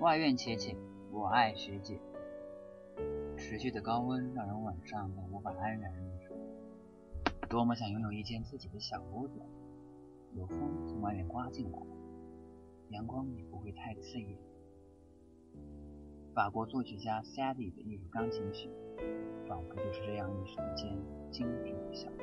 外院且且，我爱学姐。持续的高温让人晚上都无法安然入睡，多么想拥有一间自己的小屋子，有风从外面刮进来，阳光也不会太刺眼。法国作曲家 Sade 的一首钢琴曲，仿佛就是这样一瞬间精致的小屋。